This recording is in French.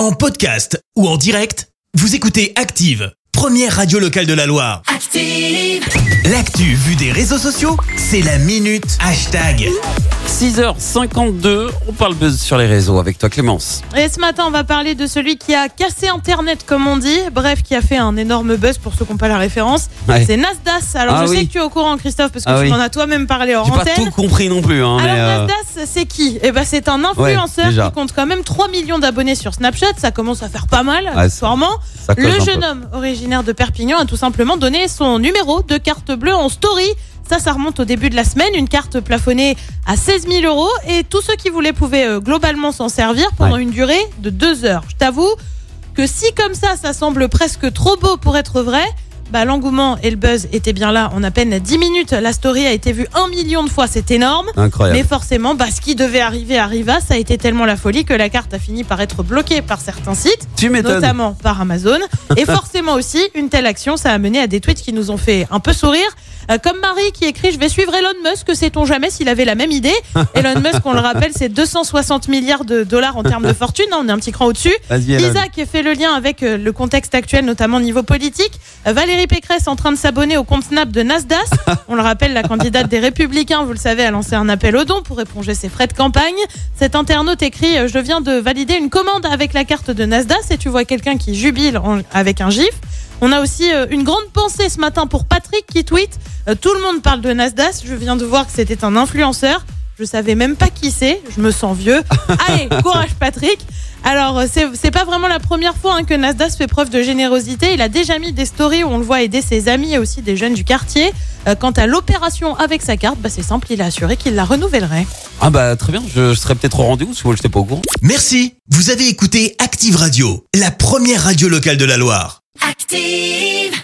En podcast ou en direct, vous écoutez Active, première radio locale de la Loire. Active. L'actu vue des réseaux sociaux, c'est la minute hashtag. 6h52, on parle buzz sur les réseaux avec toi Clémence. Et ce matin, on va parler de celui qui a cassé Internet, comme on dit. Bref, qui a fait un énorme buzz pour ceux qui n'ont pas la référence. Ouais. C'est Nasdaq. Alors, Ah je sais que tu es au courant, Christophe, parce que Ah tu oui. m'en as toi-même parlé hors J'ai pas antenne. tout compris non plus. Hein, Alors, euh, Nasdaq, c'est qui? Eh ben, c'est un influenceur qui compte quand même 3 millions d'abonnés sur Snapchat. Ça commence à faire pas mal, Ouais, accessoirement. ça cloche Le un jeune peu. homme originaire de Perpignan a tout simplement donné son numéro de carte bleue en story. Ça, ça remonte au début de la semaine. Une carte plafonnée à 16 000 euros. Et tous ceux qui voulaient pouvaient euh, globalement s'en servir pendant Ouais. une durée de deux heures. Je t'avoue que si comme ça, ça semble presque trop beau pour être vrai, bah, l'engouement et le buzz étaient bien là en à peine 10 minutes. La story a été vue un million de fois. C'est énorme. Incroyable. Mais forcément, bah, ce qui devait arriver arriva. Ça a été tellement la folie que la carte a fini par être bloquée par certains sites tu notamment par Amazon. Et forcément aussi, une telle action, ça a mené à des tweets qui nous ont fait un peu sourire. Euh, comme Marie qui écrit Je vais suivre Elon Musk, sait-on jamais s'il avait la même idée? Elon Musk, on le rappelle, c'est 260 milliards de dollars en termes de fortune. hein, on est un petit cran au-dessus. Isaac fait le lien avec euh, le contexte actuel, notamment au niveau politique. Euh, Valérie Pécresse en train de s'abonner au compte Snap de Nasdaq. On le rappelle, la candidate des Républicains, vous le savez, a lancé un appel aux dons pour éponger ses frais de campagne. Cet internaute écrit Je viens de valider une commande avec la carte de Nasdaq et tu vois quelqu'un qui jubile en- avec un gif. On a aussi euh, une grande pensée ce matin pour Patrick qui tweet euh, Tout le monde parle de Nasdaq. Je viens de voir que c'était un influenceur. Je savais même pas qui c'est. Je me sens vieux. Allez, courage Patrick. Alors, euh, c'est c'est pas vraiment la première fois hein, que Nasdaq fait preuve de générosité. Il a déjà mis des stories où on le voit aider ses amis et aussi des jeunes du quartier. Euh, quant à l'opération avec sa carte, bah, c'est simple, il a assuré qu'il la renouvellerait. Ah bah très bien, je, je serais peut-être au rendez-vous si vous n'étais pas au courant. Merci, vous avez écouté Active Radio, la première radio locale de la Loire. Active.